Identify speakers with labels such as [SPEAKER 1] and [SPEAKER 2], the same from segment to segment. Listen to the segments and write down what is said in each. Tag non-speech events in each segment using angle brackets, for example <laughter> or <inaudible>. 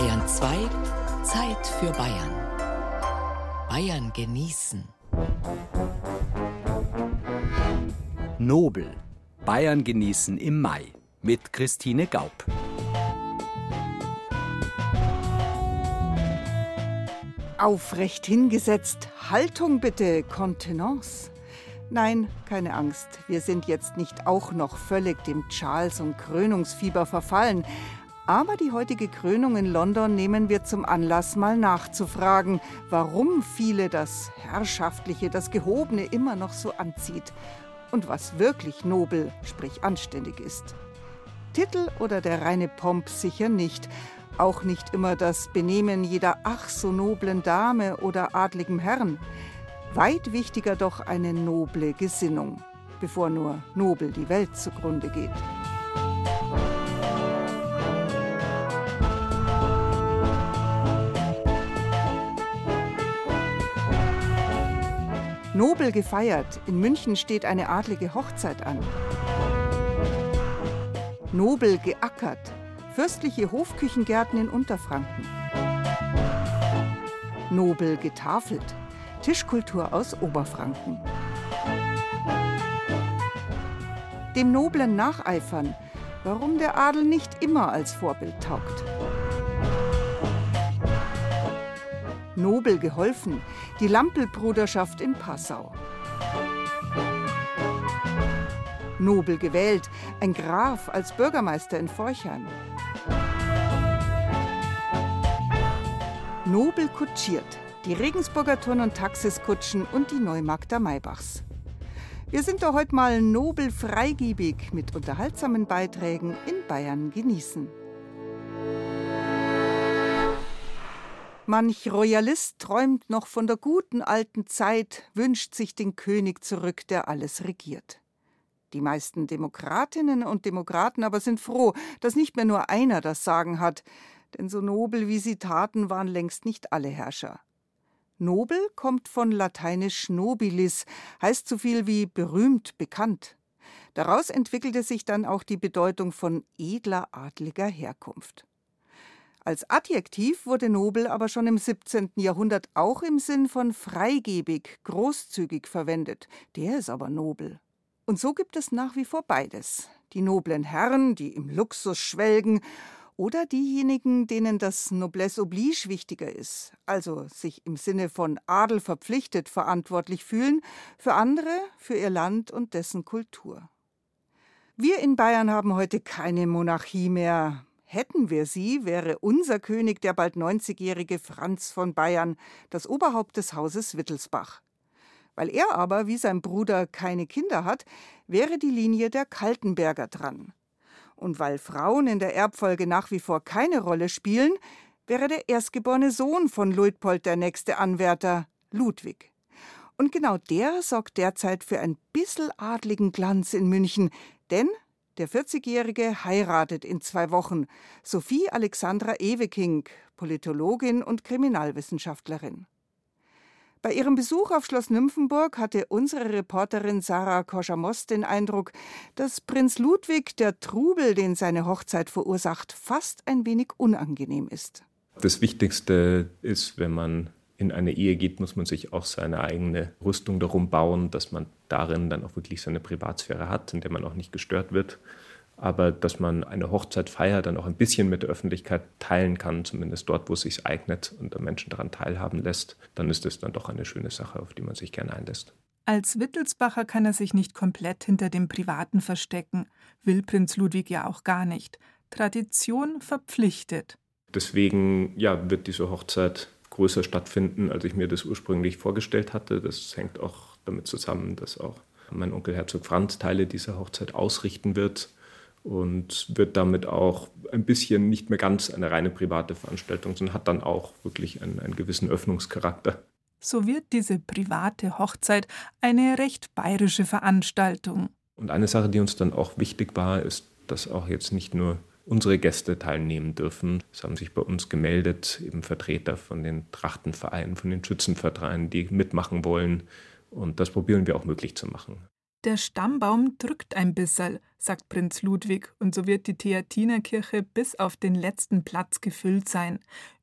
[SPEAKER 1] Bayern 2 Zeit für Bayern. Bayern genießen.
[SPEAKER 2] Nobel. Bayern genießen im Mai mit Christine Gaub.
[SPEAKER 3] Aufrecht hingesetzt. Haltung bitte, Kontenance. Nein, keine Angst, wir sind jetzt nicht auch noch völlig dem Charles- und Krönungsfieber verfallen. Aber die heutige Krönung in London nehmen wir zum Anlass, mal nachzufragen, warum viele das Herrschaftliche, das Gehobene immer noch so anzieht und was wirklich nobel, sprich anständig ist. Titel oder der reine Pomp sicher nicht, auch nicht immer das Benehmen jeder ach so noblen Dame oder adligem Herrn. Weit wichtiger doch eine noble Gesinnung, bevor nur nobel die Welt zugrunde geht. Nobel gefeiert. In München steht eine adlige Hochzeit an. Nobel geackert. Fürstliche Hofküchengärten in Unterfranken. Nobel getafelt. Tischkultur aus Oberfranken. Dem noblen Nacheifern, warum der Adel nicht immer als Vorbild taugt. Nobel geholfen, die Lampelbruderschaft in Passau. Nobel gewählt, ein Graf als Bürgermeister in Forchheim. Nobel kutschiert, die Regensburger Turn- und Taxiskutschen und die Neumarkter Maybachs. Wir sind doch heute mal nobel freigiebig mit unterhaltsamen Beiträgen in Bayern genießen. Manch Royalist träumt noch von der guten alten Zeit, wünscht sich den König zurück, der alles regiert. Die meisten Demokratinnen und Demokraten aber sind froh, dass nicht mehr nur einer das Sagen hat, denn so nobel wie sie taten, waren längst nicht alle Herrscher. Nobel kommt von lateinisch nobilis, heißt so viel wie berühmt, bekannt. Daraus entwickelte sich dann auch die Bedeutung von edler adliger Herkunft. Als Adjektiv wurde nobel aber schon im 17. Jahrhundert auch im Sinn von freigebig, großzügig verwendet. Der ist aber nobel. Und so gibt es nach wie vor beides. Die noblen Herren, die im Luxus schwelgen, oder diejenigen, denen das Noblesse oblige wichtiger ist, also sich im Sinne von Adel verpflichtet verantwortlich fühlen, für andere, für ihr Land und dessen Kultur. Wir in Bayern haben heute keine Monarchie mehr. Hätten wir sie, wäre unser König der bald 90-jährige Franz von Bayern, das Oberhaupt des Hauses Wittelsbach. Weil er aber, wie sein Bruder, keine Kinder hat, wäre die Linie der Kaltenberger dran. Und weil Frauen in der Erbfolge nach wie vor keine Rolle spielen, wäre der erstgeborene Sohn von Luitpold der nächste Anwärter, Ludwig. Und genau der sorgt derzeit für ein bissel adligen Glanz in München, denn der 40-Jährige heiratet in zwei Wochen Sophie Alexandra Eweking, Politologin und Kriminalwissenschaftlerin. Bei ihrem Besuch auf Schloss Nymphenburg hatte unsere Reporterin Sarah Koschamos den Eindruck, dass Prinz Ludwig der Trubel, den seine Hochzeit verursacht, fast ein wenig unangenehm ist.
[SPEAKER 4] Das Wichtigste ist, wenn man in eine Ehe geht, muss man sich auch seine eigene Rüstung darum bauen, dass man darin dann auch wirklich seine Privatsphäre hat, in der man auch nicht gestört wird. Aber dass man eine Hochzeit feiert, dann auch ein bisschen mit der Öffentlichkeit teilen kann, zumindest dort, wo es sich eignet und der Menschen daran teilhaben lässt, dann ist es dann doch eine schöne Sache, auf die man sich gerne einlässt.
[SPEAKER 5] Als Wittelsbacher kann er sich nicht komplett hinter dem Privaten verstecken, will Prinz Ludwig ja auch gar nicht. Tradition verpflichtet.
[SPEAKER 4] Deswegen ja, wird diese Hochzeit größer stattfinden, als ich mir das ursprünglich vorgestellt hatte. Das hängt auch damit zusammen, dass auch mein Onkel Herzog Franz Teile dieser Hochzeit ausrichten wird und wird damit auch ein bisschen nicht mehr ganz eine reine private Veranstaltung, sondern hat dann auch wirklich einen, einen gewissen Öffnungscharakter.
[SPEAKER 5] So wird diese private Hochzeit eine recht bayerische Veranstaltung.
[SPEAKER 4] Und eine Sache, die uns dann auch wichtig war, ist, dass auch jetzt nicht nur unsere Gäste teilnehmen dürfen. Es haben sich bei uns gemeldet, eben Vertreter von den Trachtenvereinen, von den Schützenvereinen, die mitmachen wollen. Und das probieren wir auch möglich zu machen.
[SPEAKER 5] Der Stammbaum drückt ein bisserl, sagt Prinz Ludwig, und so wird die Theatinerkirche bis auf den letzten Platz gefüllt sein.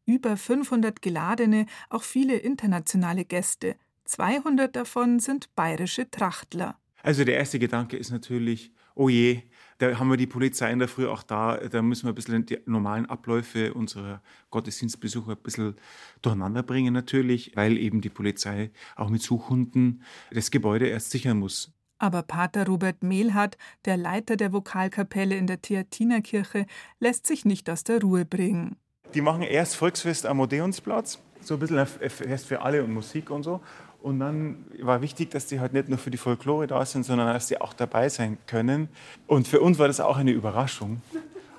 [SPEAKER 5] Über 500 geladene, auch viele internationale Gäste. 200 davon sind bayerische Trachtler.
[SPEAKER 6] Also der erste Gedanke ist natürlich, oh je, da haben wir die Polizei in der Früh auch da, da müssen wir ein bisschen die normalen Abläufe unserer Gottesdienstbesucher ein bisschen durcheinander bringen natürlich, weil eben die Polizei auch mit Suchhunden das Gebäude erst sichern muss.
[SPEAKER 5] Aber Pater Robert Mehlhardt, der Leiter der Vokalkapelle in der Theatinerkirche, lässt sich nicht aus der Ruhe bringen.
[SPEAKER 6] Die machen erst Volksfest am Odeonsplatz, so ein bisschen ein Fest für alle und Musik und so. Und dann war wichtig, dass die halt nicht nur für die Folklore da sind, sondern dass die auch dabei sein können. Und für uns war das auch eine Überraschung.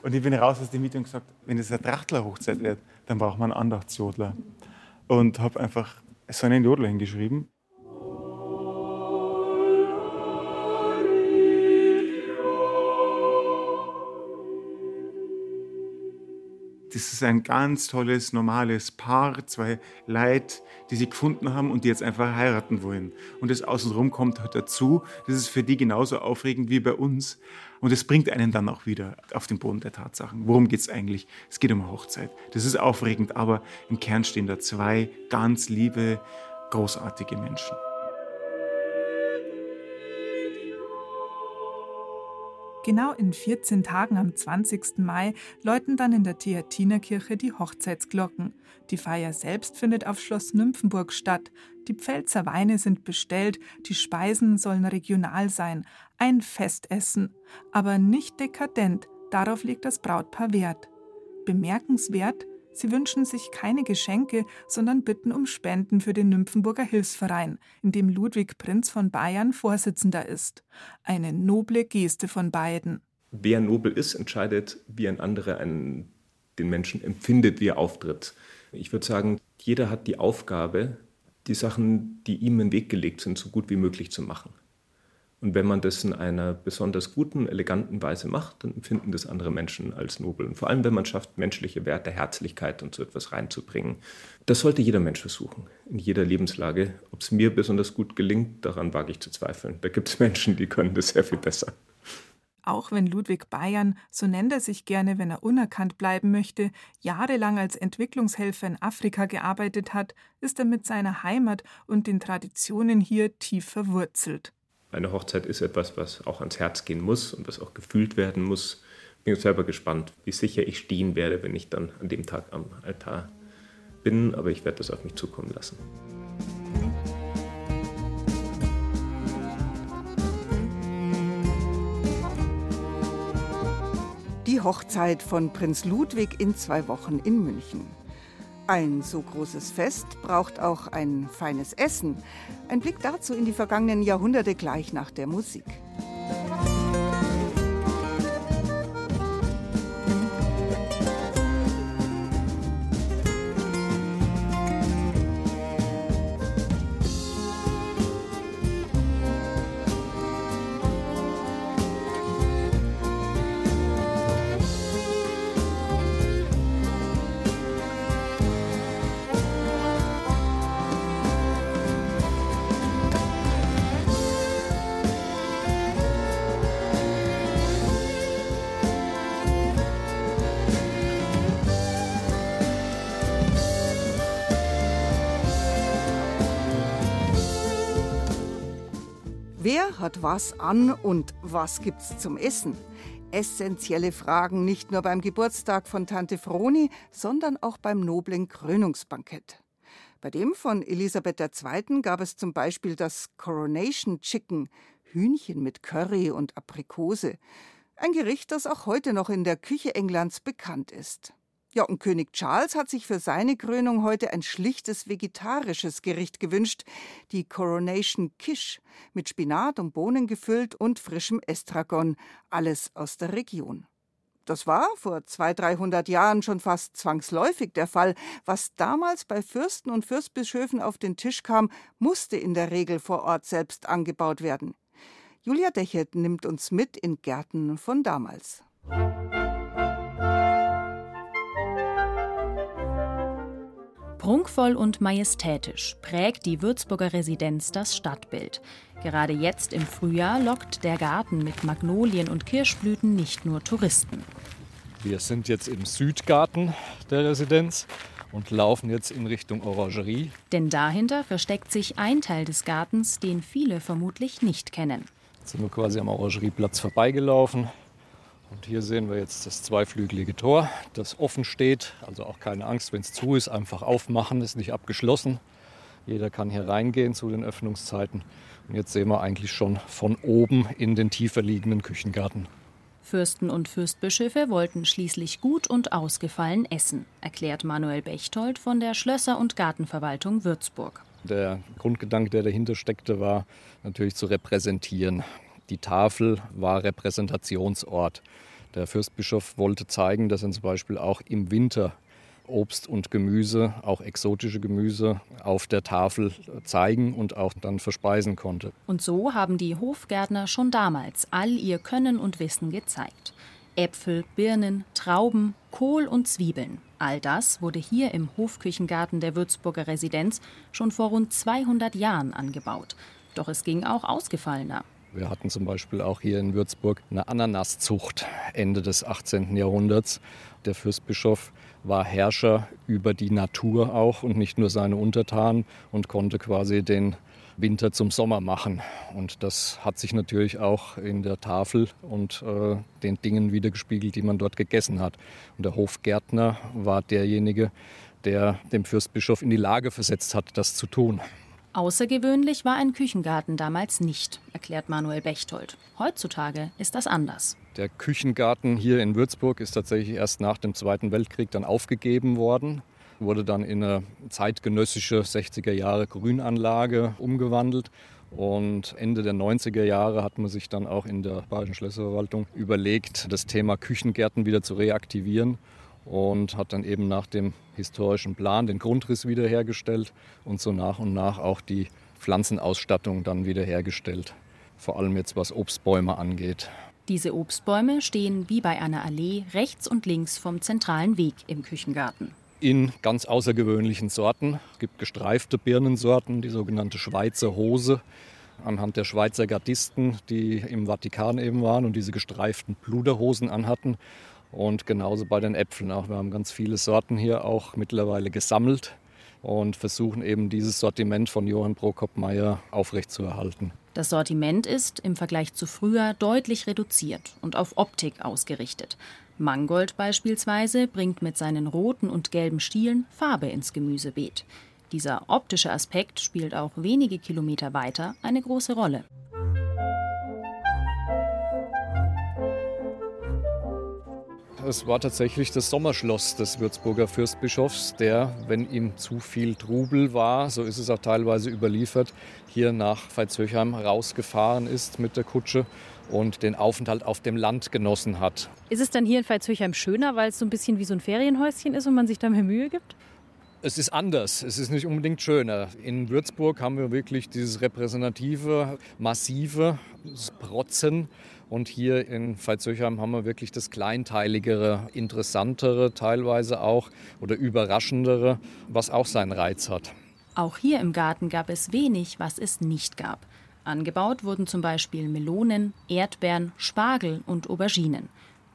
[SPEAKER 6] Und ich bin raus aus dem Meeting und gesagt, wenn es eine Trachtler-Hochzeit wird, dann braucht man einen Andachtsjodler. Und habe einfach so einen Jodler hingeschrieben. Das ist ein ganz tolles, normales Paar, zwei Leute, die sie gefunden haben und die jetzt einfach heiraten wollen. Und das außenrum kommt halt dazu. Das ist für die genauso aufregend wie bei uns. Und es bringt einen dann auch wieder auf den Boden der Tatsachen. Worum geht es eigentlich? Es geht um Hochzeit. Das ist aufregend, aber im Kern stehen da zwei ganz liebe, großartige Menschen.
[SPEAKER 5] Genau in 14 Tagen am 20. Mai läuten dann in der Theatinerkirche die Hochzeitsglocken. Die Feier selbst findet auf Schloss Nymphenburg statt. Die Pfälzer Weine sind bestellt, die Speisen sollen regional sein. Ein Festessen, aber nicht dekadent, darauf legt das Brautpaar Wert. Bemerkenswert, Sie wünschen sich keine Geschenke, sondern bitten um Spenden für den Nymphenburger Hilfsverein, in dem Ludwig Prinz von Bayern Vorsitzender ist. Eine noble Geste von beiden.
[SPEAKER 4] Wer nobel ist, entscheidet, wie ein anderer einen, den Menschen empfindet, wie er auftritt. Ich würde sagen, jeder hat die Aufgabe, die Sachen, die ihm im Weg gelegt sind, so gut wie möglich zu machen. Und wenn man das in einer besonders guten, eleganten Weise macht, dann empfinden das andere Menschen als nobel. Und vor allem, wenn man schafft, menschliche Werte, Herzlichkeit und so etwas reinzubringen. Das sollte jeder Mensch versuchen, in jeder Lebenslage. Ob es mir besonders gut gelingt, daran wage ich zu zweifeln. Da gibt es Menschen, die können das sehr viel besser.
[SPEAKER 5] Auch wenn Ludwig Bayern, so nennt er sich gerne, wenn er unerkannt bleiben möchte, jahrelang als Entwicklungshelfer in Afrika gearbeitet hat, ist er mit seiner Heimat und den Traditionen hier tief verwurzelt.
[SPEAKER 4] Eine Hochzeit ist etwas, was auch ans Herz gehen muss und was auch gefühlt werden muss. Bin selber gespannt, wie sicher ich stehen werde, wenn ich dann an dem Tag am Altar bin, aber ich werde das auf mich zukommen lassen.
[SPEAKER 3] Die Hochzeit von Prinz Ludwig in zwei Wochen in München. Ein so großes Fest braucht auch ein feines Essen. Ein Blick dazu in die vergangenen Jahrhunderte gleich nach der Musik. Wer hat was an und was gibt's zum Essen? Essentielle Fragen nicht nur beim Geburtstag von Tante Froni, sondern auch beim noblen Krönungsbankett. Bei dem von Elisabeth II. gab es zum Beispiel das Coronation Chicken, Hühnchen mit Curry und Aprikose. Ein Gericht, das auch heute noch in der Küche Englands bekannt ist. Ja, und König Charles hat sich für seine Krönung heute ein schlichtes vegetarisches Gericht gewünscht, die Coronation Quiche, mit Spinat und Bohnen gefüllt und frischem Estragon, alles aus der Region. Das war vor zwei, dreihundert Jahren schon fast zwangsläufig der Fall. Was damals bei Fürsten und Fürstbischöfen auf den Tisch kam, musste in der Regel vor Ort selbst angebaut werden. Julia Dechert nimmt uns mit in Gärten von damals.
[SPEAKER 7] Prunkvoll und majestätisch prägt die Würzburger Residenz das Stadtbild. Gerade jetzt im Frühjahr lockt der Garten mit Magnolien und Kirschblüten nicht nur Touristen.
[SPEAKER 8] Wir sind jetzt im Südgarten der Residenz und laufen jetzt in Richtung Orangerie.
[SPEAKER 7] Denn dahinter versteckt sich ein Teil des Gartens, den viele vermutlich nicht kennen.
[SPEAKER 8] Jetzt sind wir quasi am Orangerieplatz vorbeigelaufen. Und hier sehen wir jetzt das zweiflügelige Tor, das offen steht. Also auch keine Angst, wenn es zu ist, einfach aufmachen, ist nicht abgeschlossen. Jeder kann hier reingehen zu den Öffnungszeiten. Und jetzt sehen wir eigentlich schon von oben in den tiefer liegenden Küchengarten.
[SPEAKER 7] Fürsten und Fürstbischöfe wollten schließlich gut und ausgefallen essen, erklärt Manuel Bechtold von der Schlösser- und Gartenverwaltung Würzburg.
[SPEAKER 8] Der Grundgedanke, der dahinter steckte, war natürlich zu repräsentieren. Die Tafel war Repräsentationsort. Der Fürstbischof wollte zeigen, dass er zum Beispiel auch im Winter Obst und Gemüse, auch exotische Gemüse, auf der Tafel zeigen und auch dann verspeisen konnte.
[SPEAKER 7] Und so haben die Hofgärtner schon damals all ihr Können und Wissen gezeigt. Äpfel, Birnen, Trauben, Kohl und Zwiebeln. All das wurde hier im Hofküchengarten der Würzburger Residenz schon vor rund 200 Jahren angebaut. Doch es ging auch ausgefallener.
[SPEAKER 8] Wir hatten zum Beispiel auch hier in Würzburg eine Ananaszucht Ende des 18. Jahrhunderts. Der Fürstbischof war Herrscher über die Natur auch und nicht nur seine Untertanen und konnte quasi den Winter zum Sommer machen. Und das hat sich natürlich auch in der Tafel und äh, den Dingen wiedergespiegelt, die man dort gegessen hat. Und der Hofgärtner war derjenige, der dem Fürstbischof in die Lage versetzt hat, das zu tun.
[SPEAKER 7] Außergewöhnlich war ein Küchengarten damals nicht, erklärt Manuel Bechtold. Heutzutage ist das anders.
[SPEAKER 8] Der Küchengarten hier in Würzburg ist tatsächlich erst nach dem Zweiten Weltkrieg dann aufgegeben worden, wurde dann in eine zeitgenössische 60er Jahre Grünanlage umgewandelt. Und Ende der 90er Jahre hat man sich dann auch in der Bayerischen Schlösserverwaltung überlegt, das Thema Küchengärten wieder zu reaktivieren und hat dann eben nach dem historischen Plan den Grundriss wiederhergestellt und so nach und nach auch die Pflanzenausstattung dann wiederhergestellt. Vor allem jetzt was Obstbäume angeht.
[SPEAKER 7] Diese Obstbäume stehen wie bei einer Allee rechts und links vom zentralen Weg im Küchengarten.
[SPEAKER 8] In ganz außergewöhnlichen Sorten. Es gibt gestreifte Birnensorten, die sogenannte Schweizer Hose, anhand der Schweizer Gardisten, die im Vatikan eben waren und diese gestreiften Pluderhosen anhatten. Und genauso bei den Äpfeln auch. Wir haben ganz viele Sorten hier auch mittlerweile gesammelt und versuchen eben dieses Sortiment von Johann Prokop-Meyer aufrechtzuerhalten.
[SPEAKER 7] Das Sortiment ist im Vergleich zu früher deutlich reduziert und auf Optik ausgerichtet. Mangold beispielsweise bringt mit seinen roten und gelben Stielen Farbe ins Gemüsebeet. Dieser optische Aspekt spielt auch wenige Kilometer weiter eine große Rolle.
[SPEAKER 8] Es war tatsächlich das Sommerschloss des Würzburger Fürstbischofs, der, wenn ihm zu viel Trubel war, so ist es auch teilweise überliefert, hier nach Veitshöchheim rausgefahren ist mit der Kutsche und den Aufenthalt auf dem Land genossen hat.
[SPEAKER 7] Ist es dann hier in Veitshöchheim schöner, weil es so ein bisschen wie so ein Ferienhäuschen ist und man sich da mehr Mühe gibt?
[SPEAKER 8] Es ist anders, es ist nicht unbedingt schöner. In Würzburg haben wir wirklich dieses repräsentative, massive Protzen und hier in Veitshöchheim haben wir wirklich das kleinteiligere, interessantere teilweise auch oder überraschendere, was auch seinen Reiz hat.
[SPEAKER 7] Auch hier im Garten gab es wenig, was es nicht gab. Angebaut wurden zum Beispiel Melonen, Erdbeeren, Spargel und Auberginen.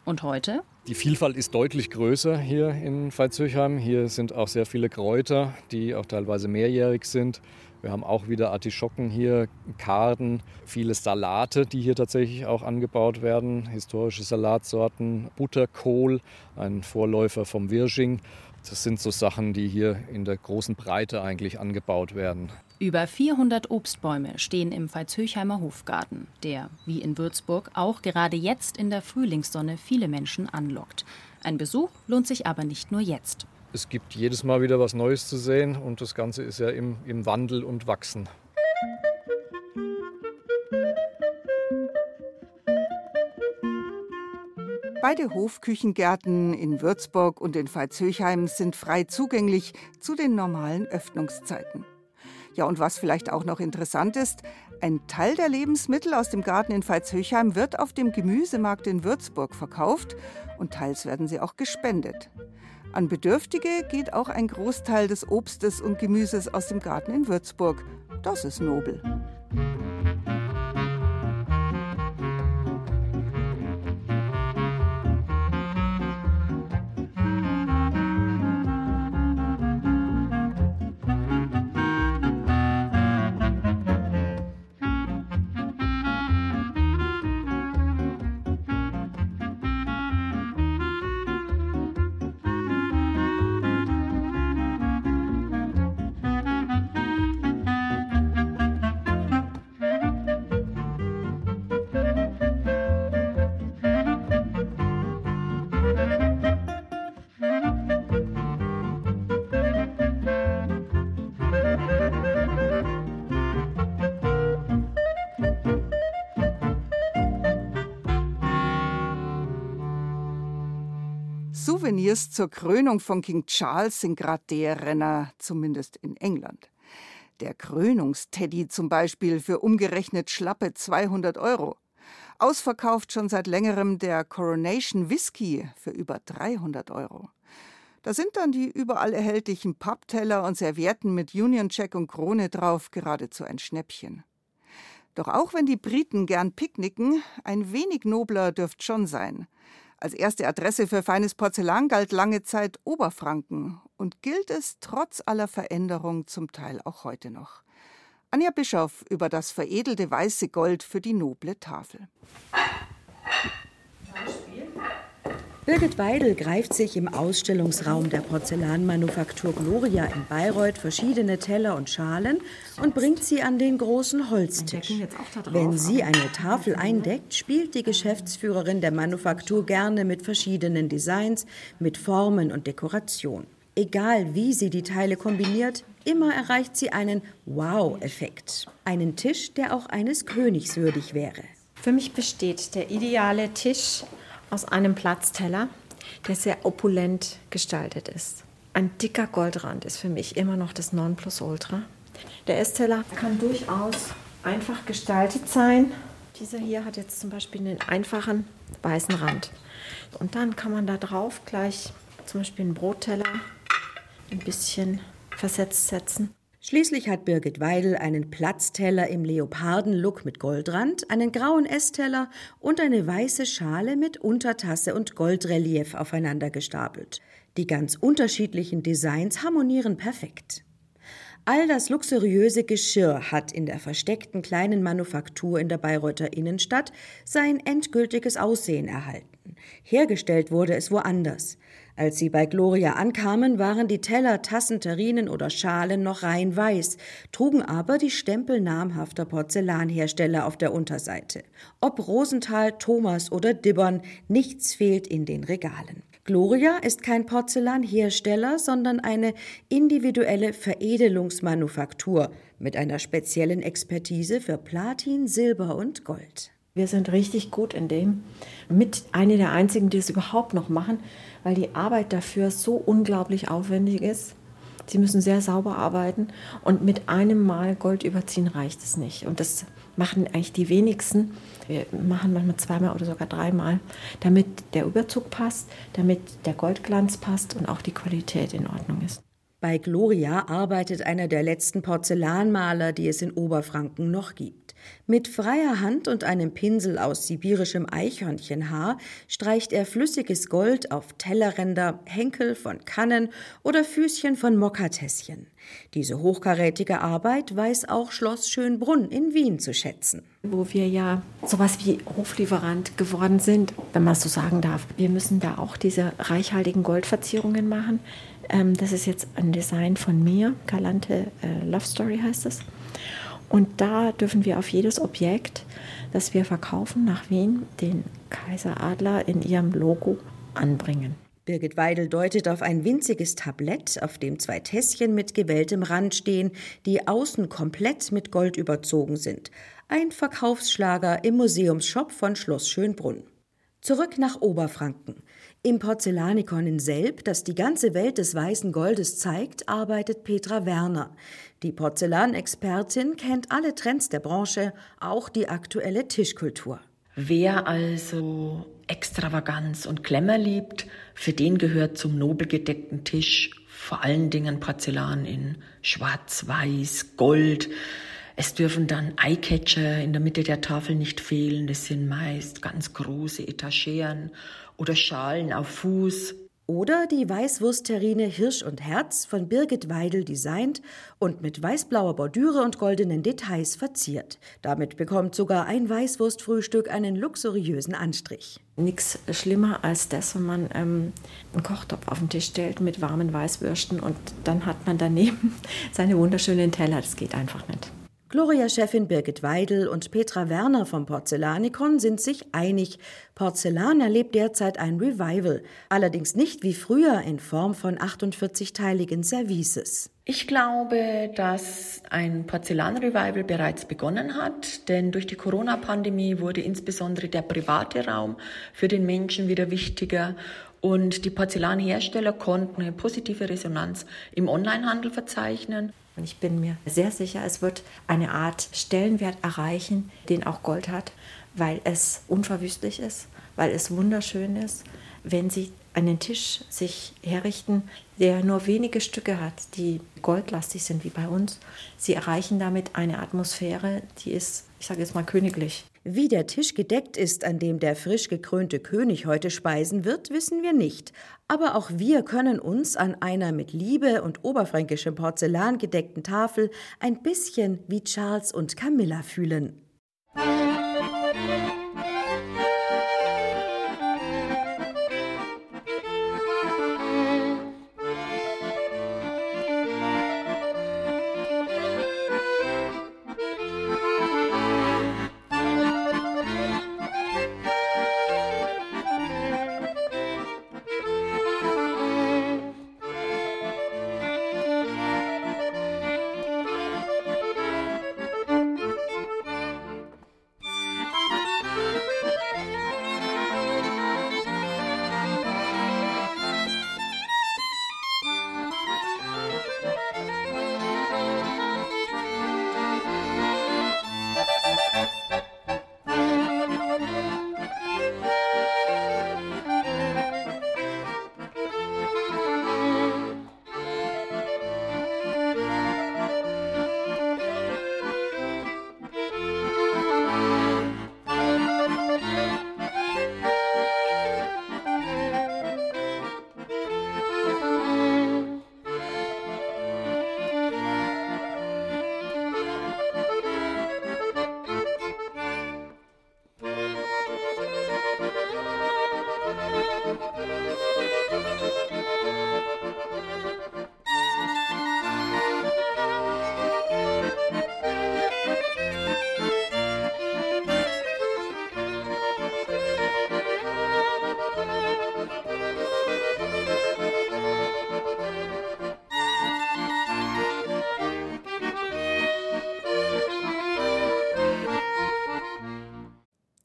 [SPEAKER 7] Und heute?
[SPEAKER 8] Die Vielfalt ist deutlich größer hier in Veitshöchheim. Hier sind auch sehr viele Kräuter, die auch teilweise mehrjährig sind. Wir haben auch wieder Artischocken hier, Karden, viele Salate, die hier tatsächlich auch angebaut werden, historische Salatsorten, Butterkohl, ein Vorläufer vom Wirsching. Das sind so Sachen, die hier in der großen Breite eigentlich angebaut werden.
[SPEAKER 7] Über 400 Obstbäume stehen im Veitshöchheimer Hofgarten, der, wie in Würzburg, auch gerade jetzt in der Frühlingssonne viele Menschen anlockt. Ein Besuch lohnt sich aber nicht nur jetzt
[SPEAKER 8] es gibt jedes Mal wieder was Neues zu sehen und das Ganze ist ja im, im Wandel und Wachsen.
[SPEAKER 3] Beide Hofküchengärten in Würzburg und in Veitshöchheim sind frei zugänglich zu den normalen Öffnungszeiten. Ja, und was vielleicht auch noch interessant ist, ein Teil der Lebensmittel aus dem Garten in Veitshöchheim wird auf dem Gemüsemarkt in Würzburg verkauft und teils werden sie auch gespendet. An Bedürftige geht auch ein Großteil des Obstes und Gemüses aus dem Garten in Würzburg. Das ist nobel. Souvenirs zur Krönung von King Charles sind gerade der Renner, zumindest in England. Der Krönungsteddy zum Beispiel für umgerechnet schlappe 200 Euro. Ausverkauft schon seit längerem der Coronation Whisky für über 300 Euro. Da sind dann die überall erhältlichen Pappteller und Servietten mit Union Jack und Krone drauf geradezu ein Schnäppchen. Doch auch wenn die Briten gern picknicken, ein wenig nobler dürft schon sein. Als erste Adresse für feines Porzellan galt lange Zeit Oberfranken und gilt es trotz aller Veränderung zum Teil auch heute noch. Anja Bischoff über das veredelte weiße Gold für die noble Tafel.
[SPEAKER 9] Birgit Weidel greift sich im Ausstellungsraum der Porzellanmanufaktur Gloria in Bayreuth verschiedene Teller und Schalen und bringt sie an den großen Holztisch. Wenn sie eine Tafel eindeckt, spielt die Geschäftsführerin der Manufaktur gerne mit verschiedenen Designs, mit Formen und Dekoration. Egal wie sie die Teile kombiniert, immer erreicht sie einen Wow-Effekt. Einen Tisch, der auch eines Königs würdig wäre.
[SPEAKER 10] Für mich besteht der ideale Tisch aus einem Platzteller, der sehr opulent gestaltet ist. Ein dicker Goldrand ist für mich immer noch das Nonplusultra. Der Essteller kann durchaus einfach gestaltet sein. Dieser hier hat jetzt zum Beispiel einen einfachen weißen Rand. Und dann kann man da drauf gleich zum Beispiel einen Brotteller ein bisschen versetzt setzen.
[SPEAKER 9] Schließlich hat Birgit Weidel einen Platzteller im Leopardenlook mit Goldrand, einen grauen Essteller und eine weiße Schale mit Untertasse und Goldrelief aufeinander gestapelt. Die ganz unterschiedlichen Designs harmonieren perfekt. All das luxuriöse Geschirr hat in der versteckten kleinen Manufaktur in der Bayreuther Innenstadt sein endgültiges Aussehen erhalten. Hergestellt wurde es woanders. Als sie bei Gloria ankamen, waren die Teller, Tassen, Terrinen oder Schalen noch rein weiß, trugen aber die Stempel namhafter Porzellanhersteller auf der Unterseite. Ob Rosenthal, Thomas oder Dibbern, nichts fehlt in den Regalen. Gloria ist kein Porzellanhersteller, sondern eine individuelle Veredelungsmanufaktur mit einer speziellen Expertise für Platin, Silber und Gold.
[SPEAKER 10] Wir sind richtig gut in dem. Mit einer der einzigen, die es überhaupt noch machen, weil die Arbeit dafür so unglaublich aufwendig ist. Sie müssen sehr sauber arbeiten und mit einem Mal Gold überziehen reicht es nicht. Und das machen eigentlich die wenigsten. Wir machen manchmal zweimal oder sogar dreimal, damit der Überzug passt, damit der Goldglanz passt und auch die Qualität in Ordnung ist.
[SPEAKER 9] Bei Gloria arbeitet einer der letzten Porzellanmaler, die es in Oberfranken noch gibt. Mit freier Hand und einem Pinsel aus sibirischem Eichhörnchenhaar streicht er flüssiges Gold auf Tellerränder, Henkel von Kannen oder Füßchen von Mokkatässchen. Diese hochkarätige Arbeit weiß auch Schloss Schönbrunn in Wien zu schätzen.
[SPEAKER 10] Wo wir ja sowas wie Hoflieferant geworden sind, wenn man so sagen darf. Wir müssen da auch diese reichhaltigen Goldverzierungen machen. Ähm, das ist jetzt ein Design von mir, Galante äh, Love Story heißt es. Und da dürfen wir auf jedes Objekt, das wir verkaufen, nach Wien den Kaiseradler in ihrem Logo anbringen.
[SPEAKER 9] Birgit Weidel deutet auf ein winziges Tablett, auf dem zwei Tässchen mit gewelltem Rand stehen, die außen komplett mit Gold überzogen sind. Ein Verkaufsschlager im Museumsshop von Schloss Schönbrunn. Zurück nach Oberfranken. Im Porzellanikon in Selb, das die ganze Welt des weißen Goldes zeigt, arbeitet Petra Werner. Die Porzellanexpertin kennt alle Trends der Branche, auch die aktuelle Tischkultur.
[SPEAKER 11] Wer also Extravaganz und Klemmer liebt, für den gehört zum nobelgedeckten Tisch vor allen Dingen Porzellan in Schwarz, Weiß, Gold. Es dürfen dann Eyecatcher in der Mitte der Tafel nicht fehlen. Das sind meist ganz große Etageren oder Schalen auf Fuß.
[SPEAKER 9] Oder die Weißwurstterrine Hirsch und Herz von Birgit Weidel designt und mit weißblauer Bordüre und goldenen Details verziert. Damit bekommt sogar ein Weißwurstfrühstück einen luxuriösen Anstrich.
[SPEAKER 10] Nichts schlimmer als das, wenn man ähm, einen Kochtopf auf den Tisch stellt mit warmen Weißwürsten und dann hat man daneben <laughs> seine wunderschönen Teller. Das geht einfach nicht.
[SPEAKER 9] Gloria-Chefin Birgit Weidel und Petra Werner vom Porzellanikon sind sich einig. Porzellan erlebt derzeit ein Revival, allerdings nicht wie früher in Form von 48-teiligen Services.
[SPEAKER 11] Ich glaube, dass ein Porzellan-Revival bereits begonnen hat, denn durch die Corona-Pandemie wurde insbesondere der private Raum für den Menschen wieder wichtiger und die Porzellanhersteller konnten eine positive Resonanz im Onlinehandel verzeichnen.
[SPEAKER 10] Und ich bin mir sehr sicher, es wird eine Art Stellenwert erreichen, den auch Gold hat, weil es unverwüstlich ist, weil es wunderschön ist. Wenn Sie einen Tisch sich herrichten, der nur wenige Stücke hat, die goldlastig sind wie bei uns, Sie erreichen damit eine Atmosphäre, die ist, ich sage jetzt mal, königlich.
[SPEAKER 9] Wie der Tisch gedeckt ist, an dem der frisch gekrönte König heute speisen wird, wissen wir nicht. Aber auch wir können uns an einer mit Liebe und oberfränkischem Porzellan gedeckten Tafel ein bisschen wie Charles und Camilla fühlen.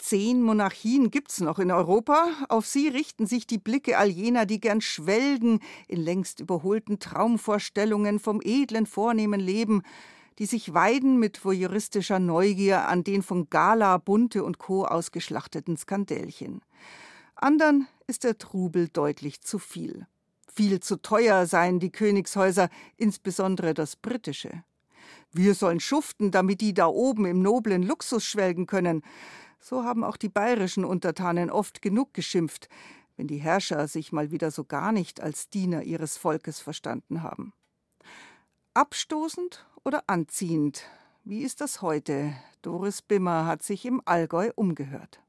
[SPEAKER 3] Zehn Monarchien gibt's noch in Europa. Auf sie richten sich die Blicke all jener, die gern schwelgen in längst überholten Traumvorstellungen vom edlen, vornehmen Leben, die sich weiden mit voyeuristischer Neugier an den von Gala, Bunte und Co. ausgeschlachteten Skandälchen. Andern ist der Trubel deutlich zu viel. Viel zu teuer seien die Königshäuser, insbesondere das britische. Wir sollen schuften, damit die da oben im noblen Luxus schwelgen können. So haben auch die bayerischen Untertanen oft genug geschimpft, wenn die Herrscher sich mal wieder so gar nicht als Diener ihres Volkes verstanden haben. Abstoßend oder anziehend? Wie ist das heute? Doris Bimmer hat sich im Allgäu umgehört.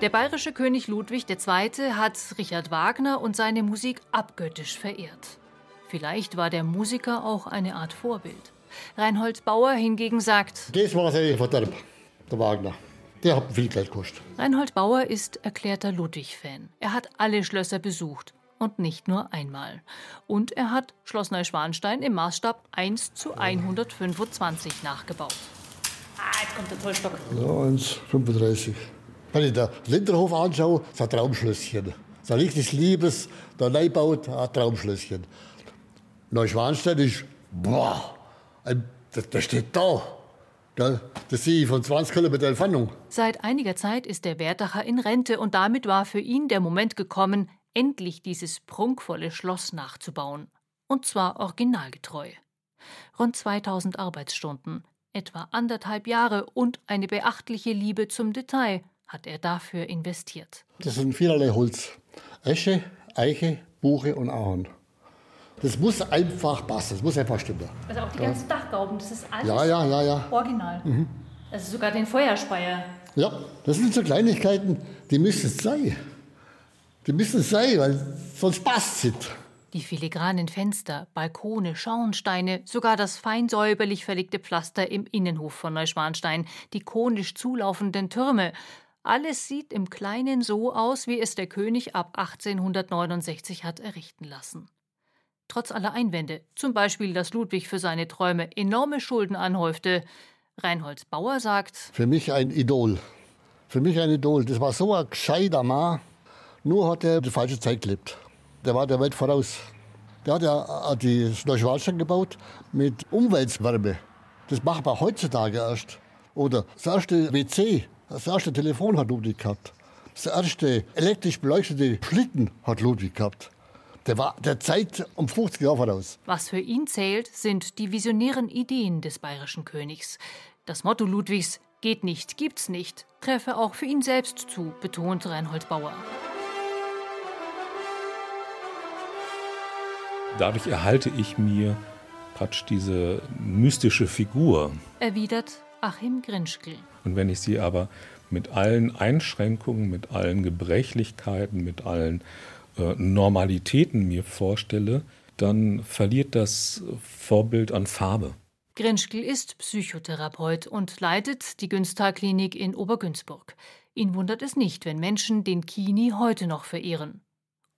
[SPEAKER 12] Der bayerische König Ludwig II. hat Richard Wagner und seine Musik abgöttisch verehrt. Vielleicht war der Musiker auch eine Art Vorbild. Reinhold Bauer hingegen sagt:
[SPEAKER 13] Das war sein Verderb, der Wagner. Der hat viel Geld gekostet.
[SPEAKER 12] Reinhold Bauer ist erklärter Ludwig-Fan. Er hat alle Schlösser besucht. Und nicht nur einmal. Und er hat Schloss Neuschwanstein im Maßstab 1 zu 125 nachgebaut. Ah, jetzt kommt der Zollstock.
[SPEAKER 13] Ja, 1,35. Wenn ich den Linderhof anschaue, ist ein Traumschlösschen. So ein richtiges Liebes, der Neubaut, ein Traumschlösschen. Neuschwanstein ist, boah, Das, das steht da. Das sehe ich von 20 Kilometer Entfernung.
[SPEAKER 12] Seit einiger Zeit ist der Werdacher in Rente und damit war für ihn der Moment gekommen, endlich dieses prunkvolle Schloss nachzubauen. Und zwar originalgetreu. Rund 2000 Arbeitsstunden, etwa anderthalb Jahre und eine beachtliche Liebe zum Detail hat er dafür investiert.
[SPEAKER 13] Das sind vielerlei Holz. Esche, Eiche, Buche und Ahorn. Das muss einfach passen, das muss einfach stimmen.
[SPEAKER 12] Also auch die ganzen ja. Dachgauben, das ist alles
[SPEAKER 13] ja, ja, ja, ja.
[SPEAKER 12] original. Mhm. Also sogar den Feuerspeier.
[SPEAKER 13] Ja, das sind so Kleinigkeiten, die müssen es sein. Die müssen es sein, weil sonst passt es nicht.
[SPEAKER 12] Die filigranen Fenster, Balkone, Schornsteine, sogar das fein säuberlich verlegte Pflaster im Innenhof von Neuschwanstein, die konisch zulaufenden Türme. Alles sieht im Kleinen so aus, wie es der König ab 1869 hat errichten lassen. Trotz aller Einwände, zum Beispiel, dass Ludwig für seine Träume enorme Schulden anhäufte, Reinhold Bauer sagt:
[SPEAKER 13] Für mich ein Idol. Für mich ein Idol. Das war so ein gescheiter Mann. Nur hat er die falsche Zeit gelebt. Der war der Welt voraus. Der hat ja die Neuschwanstein gebaut mit Umweltwärme. Das macht man heutzutage erst. Oder das erste WC das erste Telefon hat Ludwig gehabt. Das erste elektrisch beleuchtete Schlitten hat Ludwig gehabt. Der war der Zeit um 50 Jahre voraus.
[SPEAKER 12] Was für ihn zählt, sind die visionären Ideen des bayerischen Königs. Das Motto Ludwigs geht nicht, gibt's nicht, treffe auch für ihn selbst zu, betont Reinhold Bauer.
[SPEAKER 14] Dadurch erhalte ich mir praktisch diese mystische Figur.
[SPEAKER 12] Erwidert Achim Grinschkel.
[SPEAKER 14] Und wenn ich sie aber mit allen Einschränkungen, mit allen Gebrechlichkeiten, mit allen äh, Normalitäten mir vorstelle, dann verliert das Vorbild an Farbe.
[SPEAKER 12] Grinschkel ist Psychotherapeut und leitet die Günstal-Klinik in Obergünzburg. Ihn wundert es nicht, wenn Menschen den Kini heute noch verehren.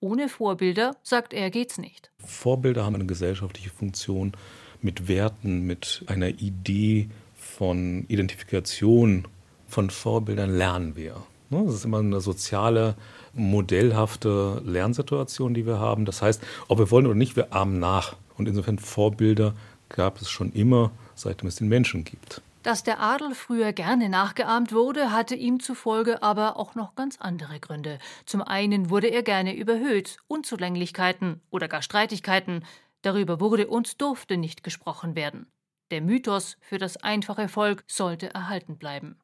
[SPEAKER 12] Ohne Vorbilder, sagt er, geht's nicht.
[SPEAKER 14] Vorbilder haben eine gesellschaftliche Funktion mit Werten, mit einer Idee von Identifikation von Vorbildern lernen wir. Ne, das ist immer eine soziale, modellhafte Lernsituation, die wir haben. Das heißt, ob wir wollen oder nicht, wir ahmen nach. Und insofern Vorbilder gab es schon immer, seitdem es den Menschen gibt.
[SPEAKER 12] Dass der Adel früher gerne nachgeahmt wurde, hatte ihm zufolge aber auch noch ganz andere Gründe. Zum einen wurde er gerne überhöht, Unzulänglichkeiten oder gar Streitigkeiten. Darüber wurde und durfte nicht gesprochen werden. Der Mythos für das einfache Volk sollte erhalten bleiben.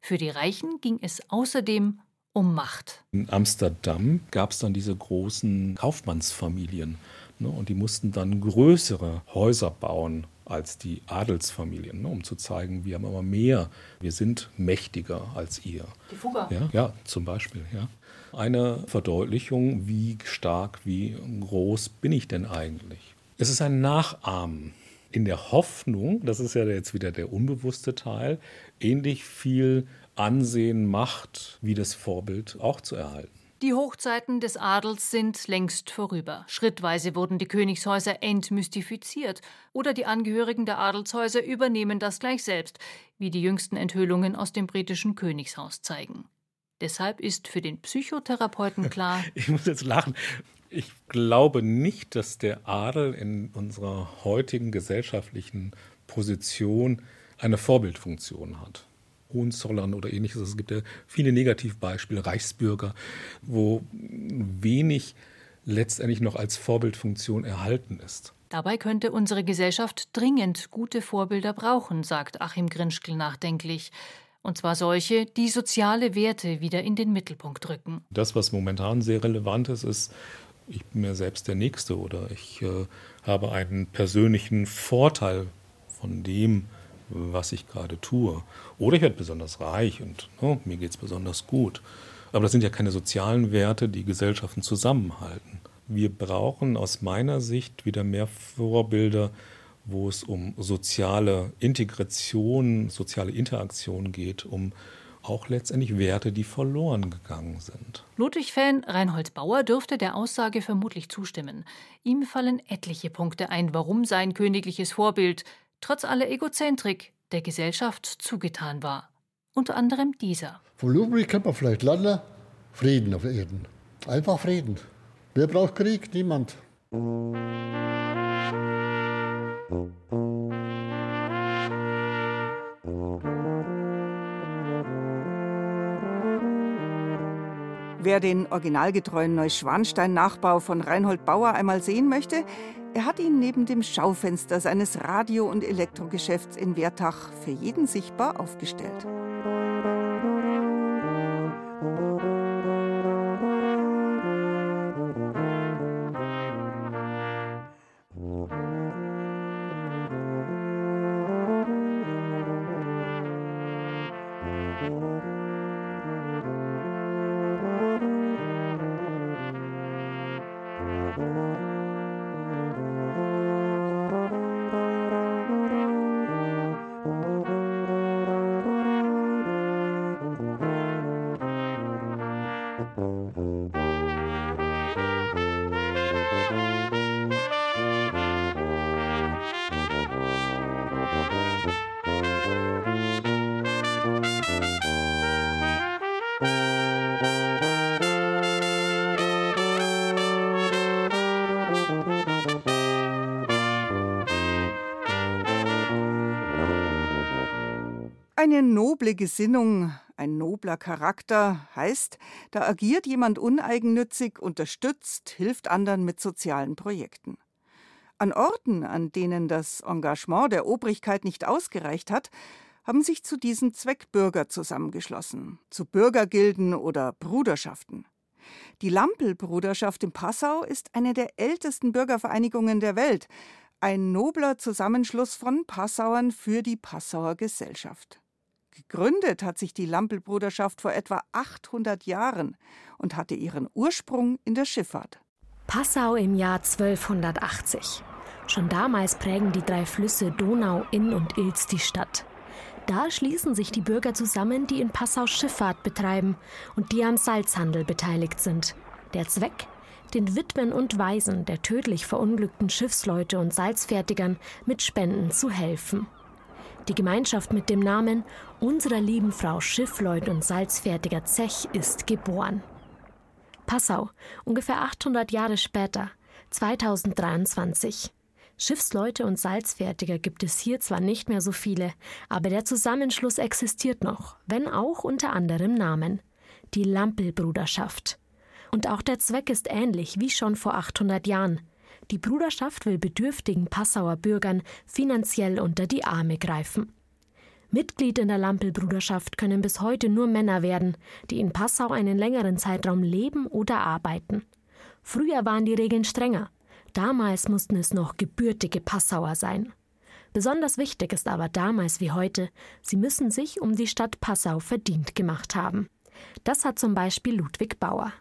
[SPEAKER 12] Für die Reichen ging es außerdem um Macht.
[SPEAKER 14] In Amsterdam gab es dann diese großen Kaufmannsfamilien. Ne, und die mussten dann größere Häuser bauen als die Adelsfamilien, ne, um zu zeigen, wir haben aber mehr, wir sind mächtiger als ihr.
[SPEAKER 12] Die Fugger.
[SPEAKER 14] Ja, ja zum Beispiel. Ja. Eine Verdeutlichung, wie stark, wie groß bin ich denn eigentlich? Es ist ein Nachahmen in der Hoffnung, das ist ja jetzt wieder der unbewusste Teil, ähnlich viel Ansehen, Macht wie das Vorbild auch zu erhalten.
[SPEAKER 12] Die Hochzeiten des Adels sind längst vorüber. Schrittweise wurden die Königshäuser entmystifiziert oder die Angehörigen der Adelshäuser übernehmen das gleich selbst, wie die jüngsten Enthüllungen aus dem britischen Königshaus zeigen. Deshalb ist für den Psychotherapeuten <laughs> klar.
[SPEAKER 14] Ich muss jetzt lachen. Ich glaube nicht, dass der Adel in unserer heutigen gesellschaftlichen Position eine Vorbildfunktion hat. Hohenzollern oder ähnliches. Es gibt ja viele Negativbeispiele, Reichsbürger, wo wenig letztendlich noch als Vorbildfunktion erhalten ist.
[SPEAKER 12] Dabei könnte unsere Gesellschaft dringend gute Vorbilder brauchen, sagt Achim Grinschkel nachdenklich. Und zwar solche, die soziale Werte wieder in den Mittelpunkt rücken.
[SPEAKER 14] Das, was momentan sehr relevant ist, ist ich bin mir selbst der Nächste oder ich äh, habe einen persönlichen Vorteil von dem, was ich gerade tue. Oder ich werde besonders reich und oh, mir geht es besonders gut. Aber das sind ja keine sozialen Werte, die Gesellschaften zusammenhalten. Wir brauchen aus meiner Sicht wieder mehr Vorbilder, wo es um soziale Integration, soziale Interaktion geht, um auch letztendlich Werte, die verloren gegangen sind.
[SPEAKER 12] Ludwig-Fan Reinhold Bauer dürfte der Aussage vermutlich zustimmen. Ihm fallen etliche Punkte ein, warum sein königliches Vorbild, trotz aller Egozentrik, der Gesellschaft zugetan war. Unter anderem dieser.
[SPEAKER 13] Von Ludwig kann man vielleicht lernen, Frieden auf Erden. Einfach Frieden. Wer braucht Krieg? Niemand.
[SPEAKER 3] Wer den originalgetreuen Neuschwanstein-Nachbau von Reinhold Bauer einmal sehen möchte, er hat ihn neben dem Schaufenster seines Radio- und Elektrogeschäfts in Wertach für jeden sichtbar aufgestellt. Eine noble Gesinnung, ein nobler Charakter heißt, da agiert jemand uneigennützig, unterstützt, hilft anderen mit sozialen Projekten. An Orten, an denen das Engagement der Obrigkeit nicht ausgereicht hat, haben sich zu diesem Zweck Bürger zusammengeschlossen, zu Bürgergilden oder Bruderschaften. Die Lampel-Bruderschaft in Passau ist eine der ältesten Bürgervereinigungen der Welt, ein nobler Zusammenschluss von Passauern für die Passauer Gesellschaft. Gegründet hat sich die Lampelbruderschaft vor etwa 800 Jahren und hatte ihren Ursprung in der Schifffahrt.
[SPEAKER 15] Passau im Jahr 1280. Schon damals prägen die drei Flüsse Donau, Inn und Ilz die Stadt. Da schließen sich die Bürger zusammen, die in Passau Schifffahrt betreiben und die am Salzhandel beteiligt sind. Der Zweck? Den Witwen und Waisen der tödlich verunglückten Schiffsleute und Salzfertigern mit Spenden zu helfen. Die Gemeinschaft mit dem Namen Unserer lieben Frau Schiffleut und Salzfertiger Zech ist geboren. Passau, ungefähr 800 Jahre später, 2023. Schiffsleute und Salzfertiger gibt es hier zwar nicht mehr so viele, aber der Zusammenschluss existiert noch, wenn auch unter anderem Namen. Die Lampelbruderschaft. Und auch der Zweck ist ähnlich wie schon vor 800 Jahren. Die Bruderschaft will bedürftigen Passauer Bürgern finanziell unter die Arme greifen. Mitglied in der Lampelbruderschaft können bis heute nur Männer werden, die in Passau einen längeren Zeitraum leben oder arbeiten. Früher waren die Regeln strenger. Damals mussten es noch gebürtige Passauer sein. Besonders wichtig ist aber damals wie heute, sie müssen sich um die Stadt Passau verdient gemacht haben. Das hat zum Beispiel Ludwig Bauer.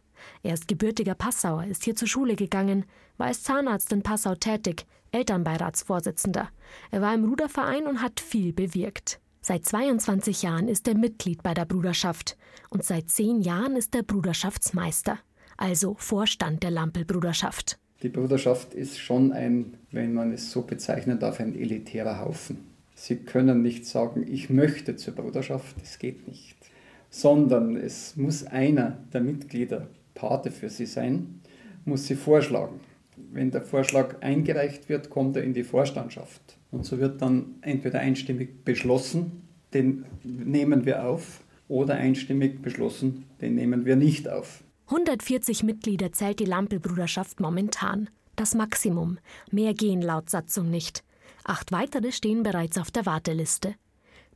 [SPEAKER 15] Er ist gebürtiger Passauer, ist hier zur Schule gegangen, war als Zahnarzt in Passau tätig, Elternbeiratsvorsitzender. Er war im Ruderverein und hat viel bewirkt. Seit 22 Jahren ist er Mitglied bei der Bruderschaft und seit zehn Jahren ist er Bruderschaftsmeister, also Vorstand der Lampelbruderschaft.
[SPEAKER 16] Die Bruderschaft ist schon ein, wenn man es so bezeichnen darf, ein elitärer Haufen. Sie können nicht sagen, ich möchte zur Bruderschaft, das geht nicht, sondern es muss einer der Mitglieder Pate für sie sein, muss sie vorschlagen. Wenn der Vorschlag eingereicht wird, kommt er in die Vorstandschaft. Und so wird dann entweder einstimmig beschlossen, den nehmen wir auf, oder einstimmig beschlossen, den nehmen wir nicht auf.
[SPEAKER 15] 140 Mitglieder zählt die Lampelbruderschaft momentan. Das Maximum. Mehr gehen laut Satzung nicht. Acht weitere stehen bereits auf der Warteliste.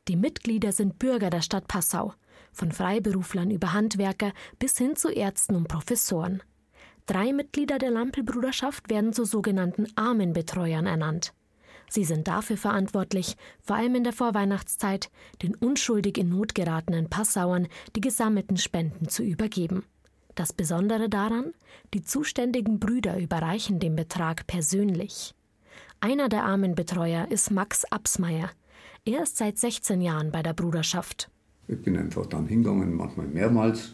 [SPEAKER 15] Die Mitglieder sind Bürger der Stadt Passau, von Freiberuflern über Handwerker bis hin zu Ärzten und Professoren. Drei Mitglieder der Lampelbruderschaft werden zu sogenannten Armenbetreuern ernannt. Sie sind dafür verantwortlich, vor allem in der Vorweihnachtszeit, den unschuldig in Not geratenen Passauern die gesammelten Spenden zu übergeben. Das Besondere daran, die zuständigen Brüder überreichen den Betrag persönlich. Einer der Armenbetreuer ist Max Absmeier. Er ist seit 16 Jahren bei der Bruderschaft.
[SPEAKER 17] Ich bin einfach dann hingegangen, manchmal mehrmals,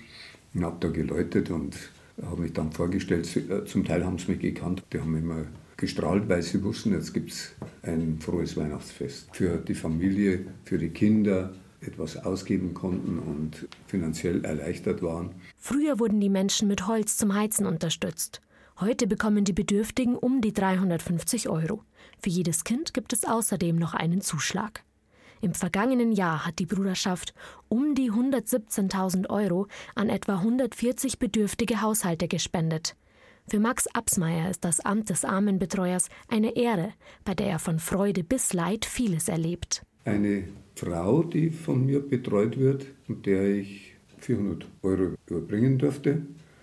[SPEAKER 17] und habe da geläutet und habe mich dann vorgestellt. Äh, zum Teil haben sie mich gekannt. Die haben immer gestrahlt, weil sie wussten, jetzt gibt es ein frohes Weihnachtsfest. Für die Familie, für die Kinder etwas ausgeben konnten und finanziell erleichtert waren.
[SPEAKER 15] Früher wurden die Menschen mit Holz zum Heizen unterstützt. Heute bekommen die Bedürftigen um die 350 Euro. Für jedes Kind gibt es außerdem noch einen Zuschlag. Im vergangenen Jahr hat die Bruderschaft um die 117.000 Euro an etwa 140 bedürftige Haushalte gespendet. Für Max Absmeier ist das Amt des Armenbetreuers eine Ehre, bei der er von Freude bis Leid vieles erlebt.
[SPEAKER 17] Eine Frau, die von mir betreut wird und der ich 400 Euro überbringen durfte,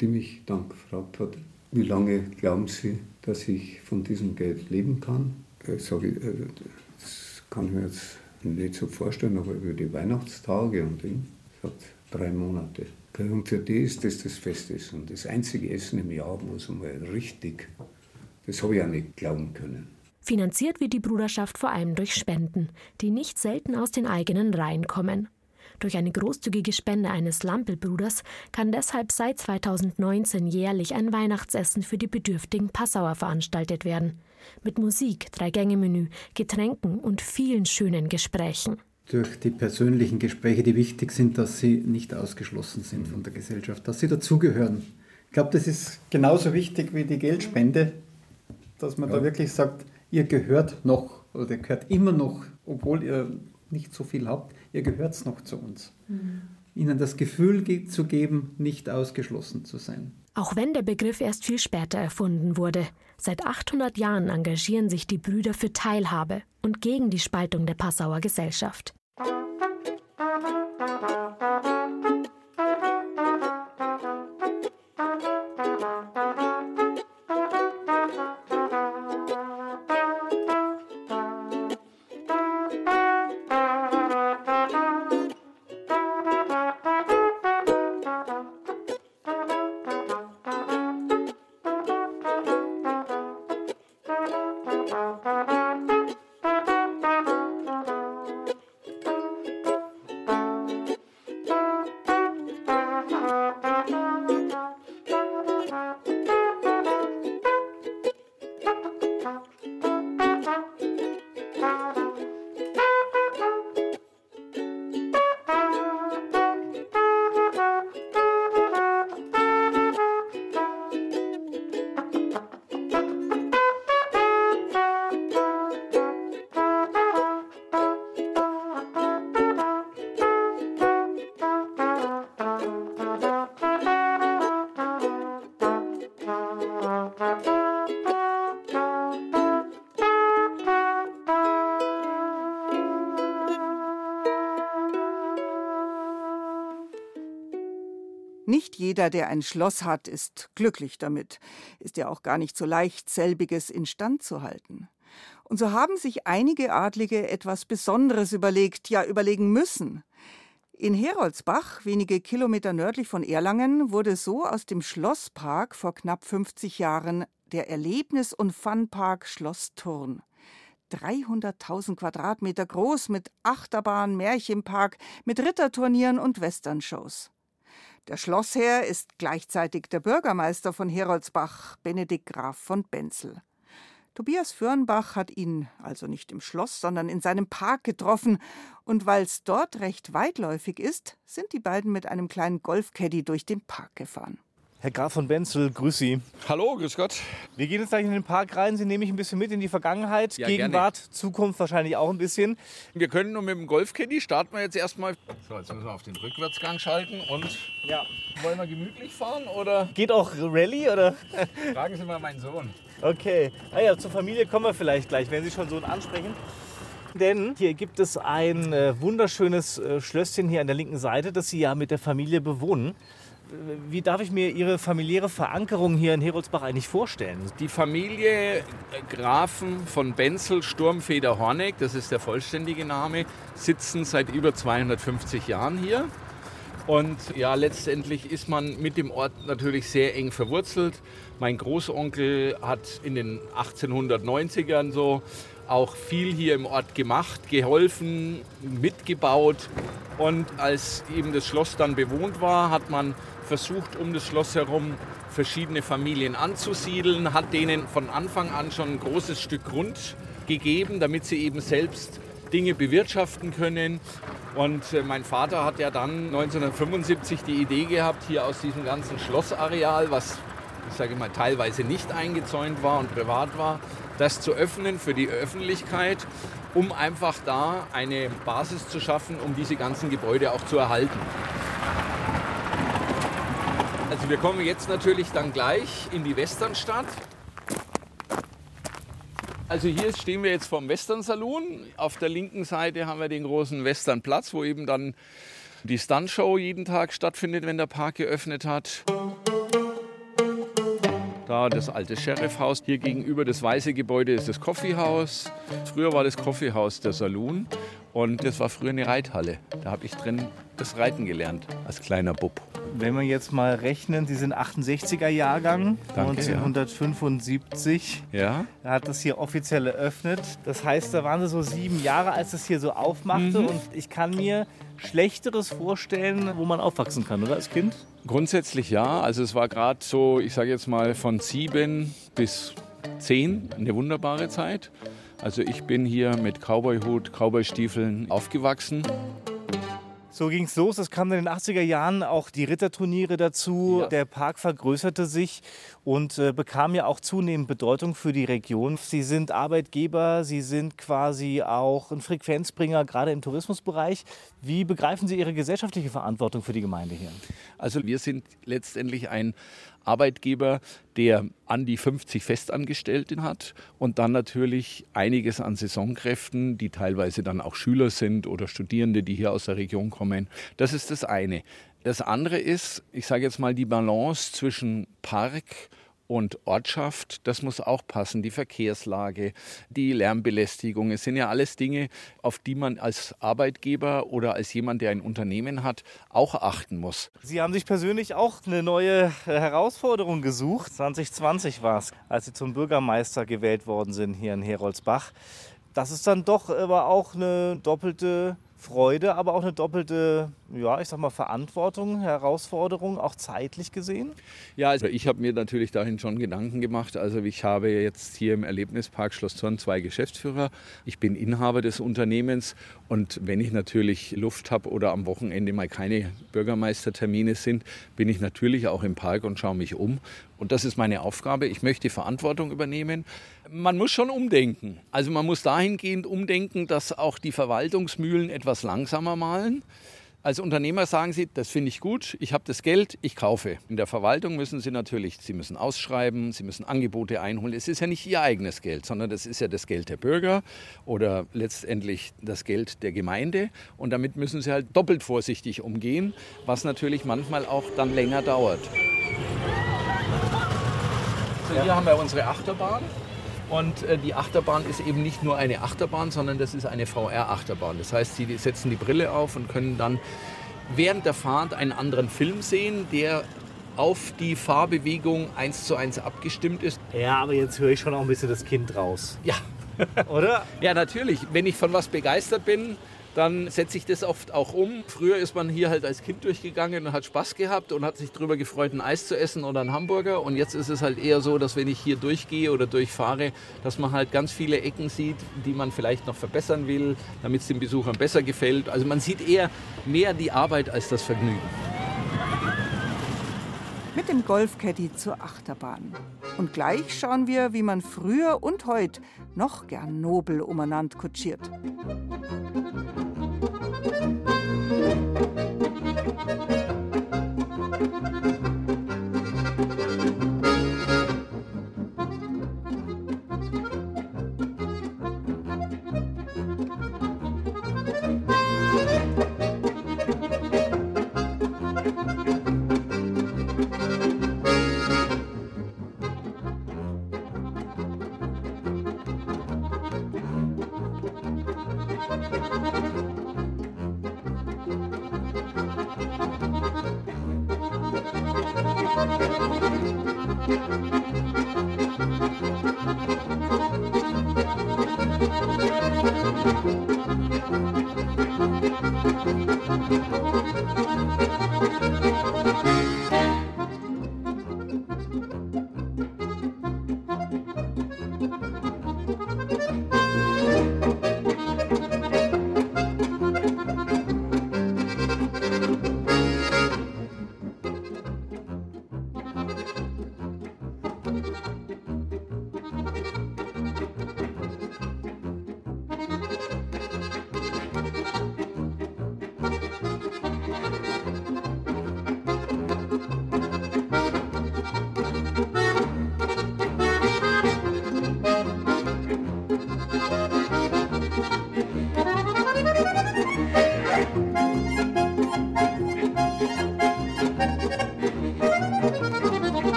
[SPEAKER 17] die mich dann gefragt hat, wie lange glauben Sie, dass ich von diesem Geld leben kann? Ich sage, äh, das kann ich mir jetzt nicht so vorstellen, aber über die Weihnachtstage und Ding, sagt drei Monate. Und für die ist das das Fest und das einzige Essen im Jahr, wo es mal richtig, das habe ich auch nicht glauben können.
[SPEAKER 15] Finanziert wird die Bruderschaft vor allem durch Spenden, die nicht selten aus den eigenen Reihen kommen. Durch eine großzügige Spende eines Lampelbruders kann deshalb seit 2019 jährlich ein Weihnachtsessen für die bedürftigen Passauer veranstaltet werden. Mit Musik, Drei-Gänge-Menü, Getränken und vielen schönen Gesprächen.
[SPEAKER 16] Durch die persönlichen Gespräche, die wichtig sind, dass sie nicht ausgeschlossen sind von der Gesellschaft, dass sie dazugehören. Ich glaube, das ist genauso wichtig wie die Geldspende, dass man ja. da wirklich sagt, ihr gehört noch oder gehört immer noch, obwohl ihr nicht so viel habt, ihr gehört noch zu uns. Mhm. Ihnen das Gefühl zu geben, nicht ausgeschlossen zu sein.
[SPEAKER 15] Auch wenn der Begriff erst viel später erfunden wurde, seit 800 Jahren engagieren sich die Brüder für Teilhabe und gegen die Spaltung der Passauer Gesellschaft.
[SPEAKER 3] Nicht jeder, der ein Schloss hat, ist glücklich damit. Ist ja auch gar nicht so leicht, selbiges instand zu halten. Und so haben sich einige Adlige etwas Besonderes überlegt, ja überlegen müssen. In Heroldsbach, wenige Kilometer nördlich von Erlangen, wurde so aus dem Schlosspark vor knapp 50 Jahren der Erlebnis- und Funpark Schloss Thurn. 300.000 Quadratmeter groß mit Achterbahn, Märchenpark, mit Ritterturnieren und Westernshows. Der Schlossherr ist gleichzeitig der Bürgermeister von Heroldsbach, Benedikt Graf von Benzel. Tobias Fürnbach hat ihn also nicht im Schloss, sondern in seinem Park getroffen, und weil's dort recht weitläufig ist, sind die beiden mit einem kleinen Golfcaddy durch den Park gefahren.
[SPEAKER 18] Herr Graf von Benzel, grüß Sie.
[SPEAKER 19] Hallo, grüß Gott.
[SPEAKER 18] Wir gehen jetzt gleich in den Park rein. Sie nehmen mich ein bisschen mit in die Vergangenheit, ja, Gegenwart, gerne. Zukunft wahrscheinlich auch ein bisschen.
[SPEAKER 19] Wir können nur mit dem Golfcaddy starten wir jetzt erstmal. So, jetzt müssen wir auf den Rückwärtsgang schalten und ja. wollen wir gemütlich fahren oder?
[SPEAKER 18] Geht auch Rallye oder? <laughs>
[SPEAKER 19] Fragen Sie mal meinen Sohn.
[SPEAKER 18] Okay. Naja, ah zur Familie kommen wir vielleicht gleich, wenn Sie schon Sohn ansprechen. Denn hier gibt es ein äh, wunderschönes äh, Schlösschen hier an der linken Seite, das Sie ja mit der Familie bewohnen. Wie darf ich mir Ihre familiäre Verankerung hier in Heroldsbach eigentlich vorstellen?
[SPEAKER 19] Die Familie Grafen von Benzel, Sturmfeder Horneck, das ist der vollständige Name, sitzen seit über 250 Jahren hier. Und ja, letztendlich ist man mit dem Ort natürlich sehr eng verwurzelt. Mein Großonkel hat in den 1890ern so auch viel hier im Ort gemacht, geholfen, mitgebaut. Und als eben das Schloss dann bewohnt war, hat man versucht, um das Schloss herum verschiedene Familien anzusiedeln, hat denen von Anfang an schon ein großes Stück Grund gegeben, damit sie eben selbst Dinge bewirtschaften können. Und äh, mein Vater hat ja dann 1975 die Idee gehabt, hier aus diesem ganzen Schlossareal, was ich sage mal, teilweise nicht eingezäunt war und privat war, das zu öffnen für die Öffentlichkeit, um einfach da eine Basis zu schaffen, um diese ganzen Gebäude auch zu erhalten. Also wir kommen jetzt natürlich dann gleich in die Westernstadt. Also hier stehen wir jetzt vom Western Saloon. Auf der linken Seite haben wir den großen Westernplatz, wo eben dann die Stuntshow jeden Tag stattfindet, wenn der Park geöffnet hat. Da das alte Sheriffhaus. Hier gegenüber das weiße Gebäude ist das Coffeehouse. Früher war das Coffeehouse der Saloon und das war früher eine Reithalle. Da habe ich drin das Reiten gelernt als kleiner Bub.
[SPEAKER 18] Wenn wir jetzt mal rechnen, Sie sind 68er Jahrgang,
[SPEAKER 19] Danke,
[SPEAKER 18] 1975.
[SPEAKER 19] Ja.
[SPEAKER 18] Da hat das hier offiziell eröffnet. Das heißt, da waren Sie so sieben Jahre, als das hier so aufmachte.
[SPEAKER 19] Mhm.
[SPEAKER 18] Und ich kann mir Schlechteres vorstellen, wo man aufwachsen kann, oder als Kind?
[SPEAKER 19] Grundsätzlich ja. Also es war gerade so, ich sage jetzt mal von sieben bis zehn eine wunderbare Zeit. Also ich bin hier mit Cowboyhut, Cowboystiefeln aufgewachsen.
[SPEAKER 18] So ging es los. Es kamen in den 80er Jahren auch die Ritterturniere dazu. Der Park vergrößerte sich und äh, bekam ja auch zunehmend Bedeutung für die Region. Sie sind Arbeitgeber, Sie sind quasi auch ein Frequenzbringer, gerade im Tourismusbereich. Wie begreifen Sie Ihre gesellschaftliche Verantwortung für die Gemeinde hier?
[SPEAKER 19] Also wir sind letztendlich ein Arbeitgeber, der an die 50 Festangestellten hat und dann natürlich einiges an Saisonkräften, die teilweise dann auch Schüler sind oder Studierende, die hier aus der Region kommen. Das ist das eine. Das andere ist, ich sage jetzt mal, die Balance zwischen Park und Ortschaft, das muss auch passen. Die Verkehrslage, die Lärmbelästigung, es sind ja alles Dinge, auf die man als Arbeitgeber oder als jemand, der ein Unternehmen hat, auch achten muss.
[SPEAKER 18] Sie haben sich persönlich auch eine neue äh, Herausforderung gesucht. 2020 war es, als Sie zum Bürgermeister gewählt worden sind hier in Heroldsbach. Das ist dann doch aber auch eine doppelte Freude, aber auch eine doppelte, ja, ich sag mal, Verantwortung, Herausforderung, auch zeitlich gesehen?
[SPEAKER 19] Ja, also ich habe mir natürlich dahin schon Gedanken gemacht. Also ich habe jetzt hier im Erlebnispark Schloss Zorn zwei Geschäftsführer. Ich bin Inhaber des Unternehmens und wenn ich natürlich Luft habe oder am Wochenende mal keine Bürgermeistertermine sind, bin ich natürlich auch im Park und schaue mich um. Und das ist meine Aufgabe. Ich möchte Verantwortung übernehmen. Man muss schon umdenken. Also man muss dahingehend umdenken, dass auch die Verwaltungsmühlen etwas langsamer malen. Als Unternehmer sagen Sie, das finde ich gut, ich habe das Geld, ich kaufe. In der Verwaltung müssen Sie natürlich, Sie müssen ausschreiben, Sie müssen Angebote einholen. Es ist ja nicht Ihr eigenes Geld, sondern das ist ja das Geld der Bürger oder letztendlich das Geld der Gemeinde. Und damit müssen Sie halt doppelt vorsichtig umgehen, was natürlich manchmal auch dann länger dauert. So, hier haben wir unsere Achterbahn. Und äh, die Achterbahn ist eben nicht nur eine Achterbahn, sondern das ist eine VR-Achterbahn. Das heißt, Sie setzen die Brille auf und können dann während der Fahrt einen anderen Film sehen, der auf die Fahrbewegung eins zu eins abgestimmt ist.
[SPEAKER 18] Ja, aber jetzt höre ich schon auch ein bisschen das Kind raus.
[SPEAKER 19] Ja.
[SPEAKER 18] Oder? <laughs>
[SPEAKER 19] Ja, natürlich. Wenn ich von was begeistert bin, dann setze ich das oft auch um. Früher ist man hier halt als Kind durchgegangen und hat Spaß gehabt und hat sich darüber gefreut, ein Eis zu essen oder einen Hamburger. Und jetzt ist es halt eher so, dass wenn ich hier durchgehe oder durchfahre, dass man halt ganz viele Ecken sieht, die man vielleicht noch verbessern will, damit es den Besuchern besser gefällt. Also man sieht eher mehr die Arbeit als das Vergnügen.
[SPEAKER 3] Mit dem Golfcaddy zur Achterbahn. Und gleich schauen wir, wie man früher und heute noch gern nobel umeinander kutschiert. Musik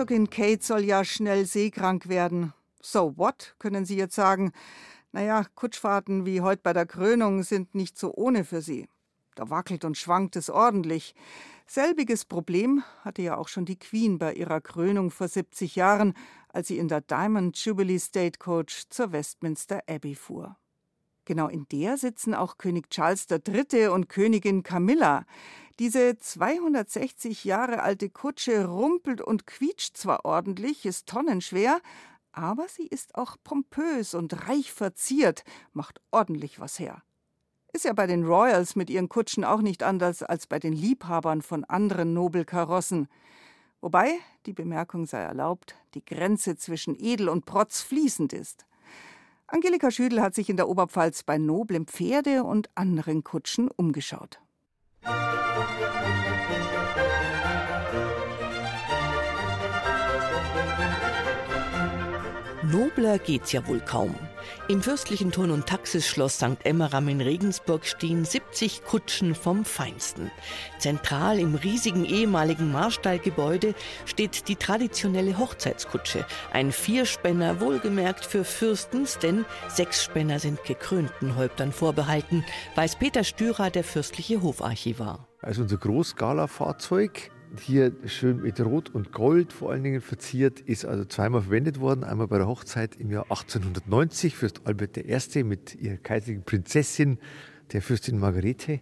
[SPEAKER 3] Herzogin Kate soll ja schnell seekrank werden. So what, können Sie jetzt sagen? Naja, Kutschfahrten wie heute bei der Krönung sind nicht so ohne für sie. Da wackelt und schwankt es ordentlich. Selbiges Problem hatte ja auch schon die Queen bei ihrer Krönung vor 70 Jahren, als sie in der Diamond Jubilee Stagecoach zur Westminster Abbey fuhr. Genau in der sitzen auch König Charles III. und Königin Camilla. Diese 260 Jahre alte Kutsche rumpelt und quietscht zwar ordentlich, ist tonnenschwer, aber sie ist auch pompös und reich verziert, macht ordentlich was her. Ist ja bei den Royals mit ihren Kutschen auch nicht anders als bei den Liebhabern von anderen Nobelkarossen. Wobei, die Bemerkung sei erlaubt, die Grenze zwischen Edel und Protz fließend ist. Angelika Schüdel hat sich in der Oberpfalz bei noblen Pferde und anderen Kutschen umgeschaut. Thank you.
[SPEAKER 20] Nobler geht's ja wohl kaum. Im fürstlichen Turn- und Taxisschloss St. Emmeram in Regensburg stehen 70 Kutschen vom Feinsten. Zentral im riesigen ehemaligen Marstallgebäude steht die traditionelle Hochzeitskutsche. Ein Vierspänner, wohlgemerkt für Fürstens, denn sechs Spänner sind gekrönten Häuptern vorbehalten, weiß Peter Stürer, der fürstliche Hofarchivar.
[SPEAKER 21] Also unser Großskala-Fahrzeug hier schön mit Rot und Gold vor allen Dingen verziert, ist also zweimal verwendet worden. Einmal bei der Hochzeit im Jahr 1890, Fürst Albert I. mit ihrer kaiserlichen Prinzessin, der Fürstin Margarete.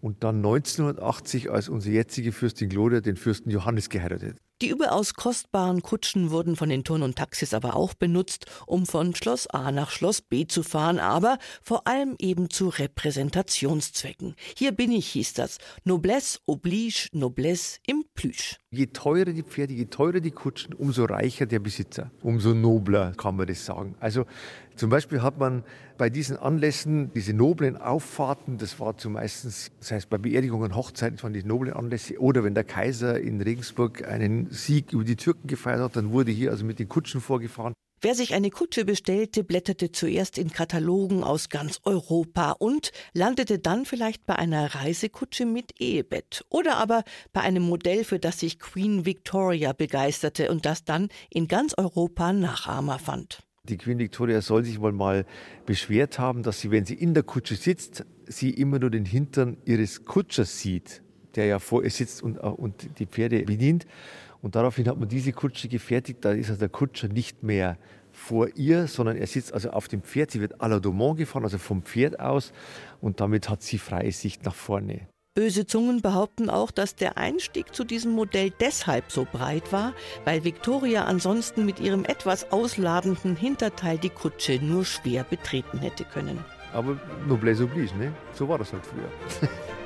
[SPEAKER 21] Und dann 1980, als unsere jetzige Fürstin Gloria den Fürsten Johannes geheiratet.
[SPEAKER 20] Die überaus kostbaren Kutschen wurden von den Turn- und Taxis aber auch benutzt, um von Schloss A nach Schloss B zu fahren, aber vor allem eben zu Repräsentationszwecken. Hier bin ich, hieß das. Noblesse oblige, Noblesse im Plüsch.
[SPEAKER 21] Je teurer die Pferde, je teurer die Kutschen, umso reicher der Besitzer, umso nobler kann man das sagen. Also zum Beispiel hat man bei diesen Anlässen diese noblen Auffahrten, das war zumeistens, das heißt bei Beerdigungen, Hochzeiten, waren die noblen Anlässe, oder wenn der Kaiser in Regensburg einen Sieg über die Türken gefeiert hat, dann wurde hier also mit den Kutschen vorgefahren.
[SPEAKER 20] Wer sich eine Kutsche bestellte, blätterte zuerst in Katalogen aus ganz Europa und landete dann vielleicht bei einer Reisekutsche mit Ehebett oder aber bei einem Modell, für das sich Queen Victoria begeisterte und das dann in ganz Europa Nachahmer fand.
[SPEAKER 21] Die Queen Victoria soll sich wohl mal beschwert haben, dass sie, wenn sie in der Kutsche sitzt, sie immer nur den Hintern ihres Kutschers sieht, der ja vor ihr sitzt und, äh, und die Pferde bedient. Und daraufhin hat man diese Kutsche gefertigt. Da ist also der Kutscher nicht mehr vor ihr, sondern er sitzt also auf dem Pferd. Sie wird à la Domont gefahren, also vom Pferd aus. Und damit hat sie freie Sicht nach vorne.
[SPEAKER 20] Böse Zungen behaupten auch, dass der Einstieg zu diesem Modell deshalb so breit war, weil Victoria ansonsten mit ihrem etwas ausladenden Hinterteil die Kutsche nur schwer betreten hätte können.
[SPEAKER 21] Aber noblesse oblige, ne? So war das halt früher. <laughs>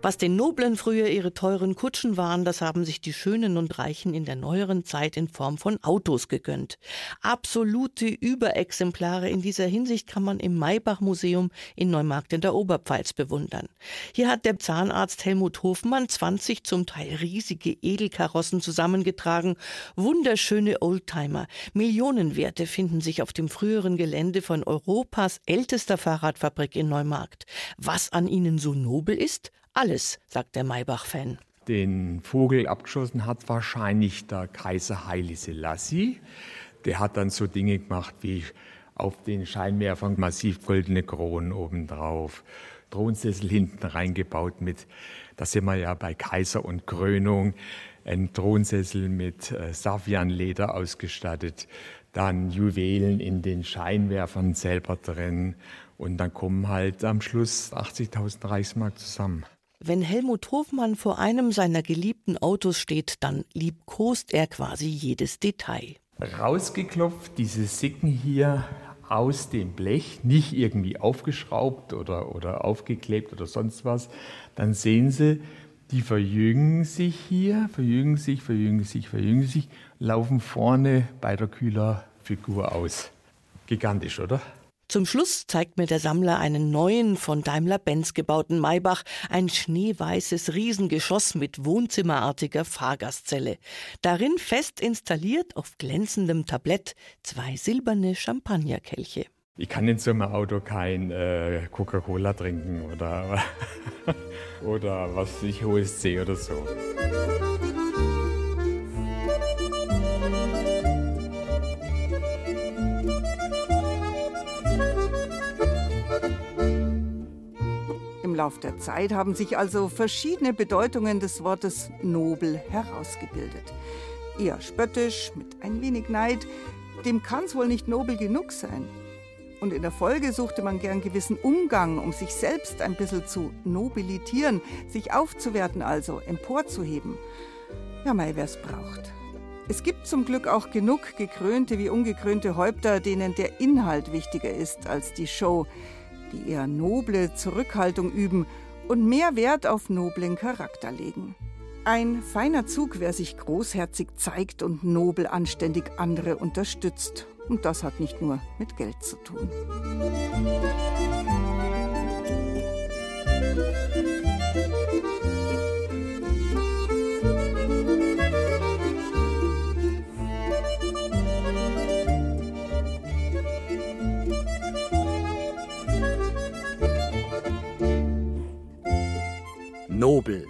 [SPEAKER 20] Was den Noblen früher ihre teuren Kutschen waren, das haben sich die Schönen und Reichen in der neueren Zeit in Form von Autos gegönnt. Absolute Überexemplare in dieser Hinsicht kann man im Maybach-Museum in Neumarkt in der Oberpfalz bewundern. Hier hat der Zahnarzt Helmut Hofmann 20 zum Teil riesige Edelkarossen zusammengetragen. Wunderschöne Oldtimer. Millionenwerte finden sich auf dem früheren Gelände von Europas ältester Fahrradfabrik in Neumarkt. Was an ihnen so nobel ist? Alles, sagt der Maybach-Fan.
[SPEAKER 22] Den Vogel abgeschossen hat wahrscheinlich der Kaiser Haile Selassie. Der hat dann so Dinge gemacht wie auf den Scheinwerfern massiv goldene Kronen obendrauf, Thronsessel hinten reingebaut mit, da sind wir ja bei Kaiser und Krönung, ein Thronsessel mit äh, Safianleder ausgestattet, dann Juwelen in den Scheinwerfern selber drin und dann kommen halt am Schluss 80.000 Reichsmark zusammen.
[SPEAKER 20] Wenn Helmut Hofmann vor einem seiner geliebten Autos steht, dann liebkost er quasi jedes Detail.
[SPEAKER 22] Rausgeklopft, diese Sicken hier aus dem Blech, nicht irgendwie aufgeschraubt oder, oder aufgeklebt oder sonst was, dann sehen Sie, die verjüngen sich hier, verjüngen sich, verjüngen sich, verjüngen sich, laufen vorne bei der Kühler Figur aus. Gigantisch, oder?
[SPEAKER 20] Zum Schluss zeigt mir der Sammler einen neuen von Daimler-Benz gebauten Maybach, ein schneeweißes Riesengeschoss mit wohnzimmerartiger Fahrgastzelle. Darin fest installiert auf glänzendem Tablett zwei silberne Champagnerkelche.
[SPEAKER 22] Ich kann in so einem Auto kein äh, Coca-Cola trinken oder, <laughs> oder was ich OSC oder so.
[SPEAKER 3] Lauf der Zeit haben sich also verschiedene Bedeutungen des Wortes nobel herausgebildet. Eher spöttisch, mit ein wenig Neid, dem kann's wohl nicht nobel genug sein. Und in der Folge suchte man gern gewissen Umgang, um sich selbst ein bisschen zu nobilitieren, sich aufzuwerten also, emporzuheben. Ja, mei, wer's braucht. Es gibt zum Glück auch genug gekrönte wie ungekrönte Häupter, denen der Inhalt wichtiger ist als die Show, die eher noble Zurückhaltung üben und mehr Wert auf noblen Charakter legen. Ein feiner Zug, wer sich großherzig zeigt und nobel anständig andere unterstützt. Und das hat nicht nur mit Geld zu tun.
[SPEAKER 2] Nobel.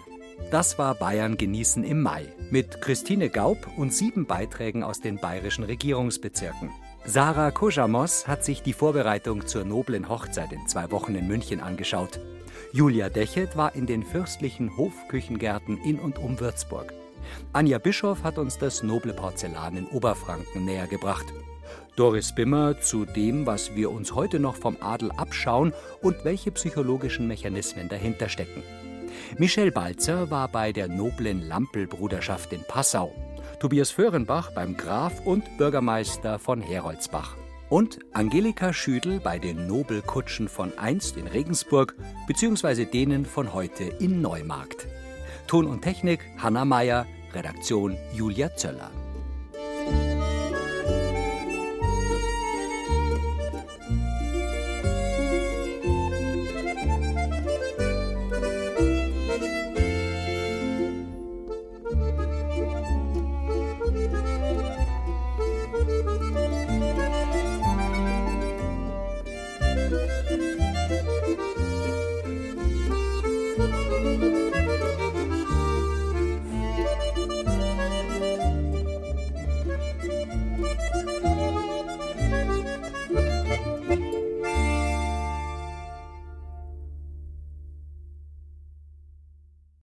[SPEAKER 2] Das war Bayern genießen im Mai mit Christine Gaub und sieben Beiträgen aus den bayerischen Regierungsbezirken. Sarah Kojamos hat sich die Vorbereitung zur noblen Hochzeit in zwei Wochen in München angeschaut. Julia Dechet war in den fürstlichen Hofküchengärten in und um Würzburg. Anja Bischoff hat uns das noble Porzellan in Oberfranken näher gebracht. Doris Bimmer zu dem, was wir uns heute noch vom Adel abschauen und welche psychologischen Mechanismen dahinter stecken. Michel Balzer war bei der noblen Lampel-Bruderschaft in Passau. Tobias Föhrenbach beim Graf und Bürgermeister von Heroldsbach. Und Angelika Schüdel bei den Nobelkutschen von einst in Regensburg bzw. denen von heute in Neumarkt. Ton und Technik Hanna Meyer, Redaktion Julia Zöller.